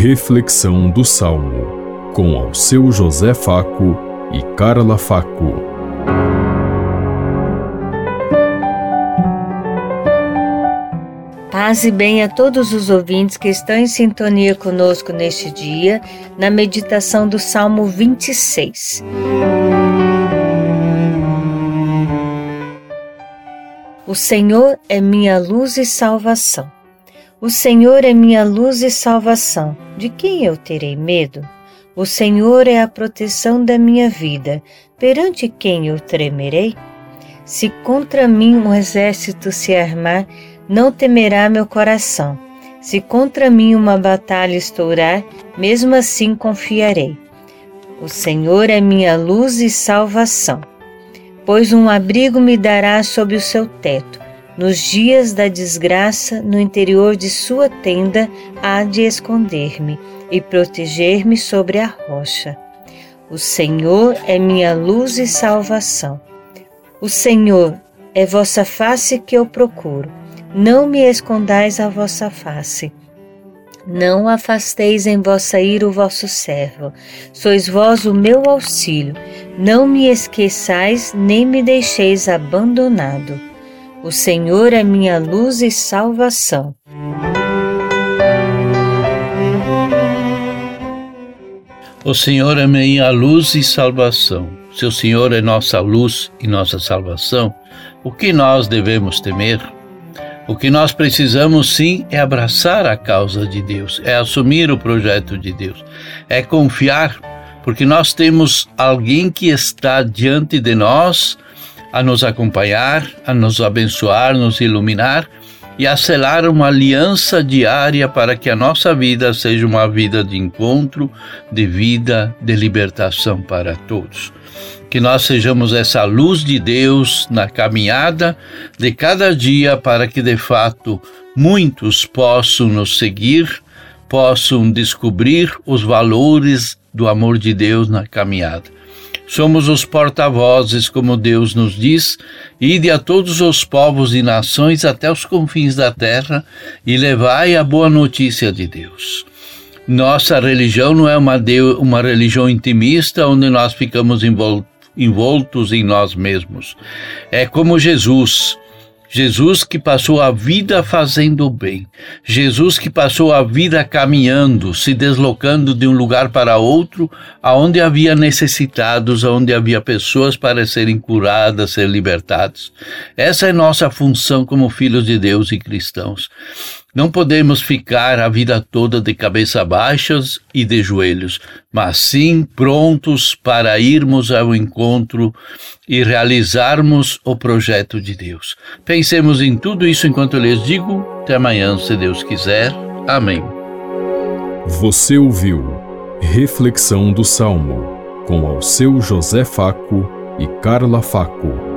Reflexão do Salmo, com ao seu José Faco e Carla Faco. Paz e bem a todos os ouvintes que estão em sintonia conosco neste dia, na meditação do Salmo 26. O Senhor é minha luz e salvação. O Senhor é minha luz e salvação. De quem eu terei medo? O Senhor é a proteção da minha vida. Perante quem eu tremerei? Se contra mim um exército se armar, não temerá meu coração. Se contra mim uma batalha estourar, mesmo assim confiarei. O Senhor é minha luz e salvação pois um abrigo me dará sob o seu teto. Nos dias da desgraça, no interior de sua tenda, há de esconder-me e proteger-me sobre a rocha. O Senhor é minha luz e salvação. O Senhor é vossa face que eu procuro. Não me escondais a vossa face. Não afasteis em vossa ira o vosso servo. Sois vós o meu auxílio. Não me esqueçais, nem me deixeis abandonado. O Senhor é minha luz e salvação. O Senhor é minha luz e salvação. Se o Senhor é nossa luz e nossa salvação, o que nós devemos temer? O que nós precisamos sim é abraçar a causa de Deus, é assumir o projeto de Deus, é confiar, porque nós temos alguém que está diante de nós a nos acompanhar, a nos abençoar, nos iluminar e a selar uma aliança diária para que a nossa vida seja uma vida de encontro, de vida, de libertação para todos que nós sejamos essa luz de Deus na caminhada de cada dia para que de fato muitos possam nos seguir, possam descobrir os valores do amor de Deus na caminhada. Somos os porta-vozes, como Deus nos diz, ide a todos os povos e nações até os confins da terra e levai a boa notícia de Deus. Nossa religião não é uma, uma religião intimista onde nós ficamos envoltos envoltos em nós mesmos. É como Jesus. Jesus que passou a vida fazendo o bem. Jesus que passou a vida caminhando, se deslocando de um lugar para outro, aonde havia necessitados, aonde havia pessoas para serem curadas, ser libertadas. Essa é nossa função como filhos de Deus e cristãos. Não podemos ficar a vida toda de cabeça baixas e de joelhos, mas sim prontos para irmos ao encontro e realizarmos o projeto de Deus. Pensemos em tudo isso enquanto eu lhes digo. Até amanhã, se Deus quiser. Amém. Você ouviu Reflexão do Salmo com ao seu José Faco e Carla Faco.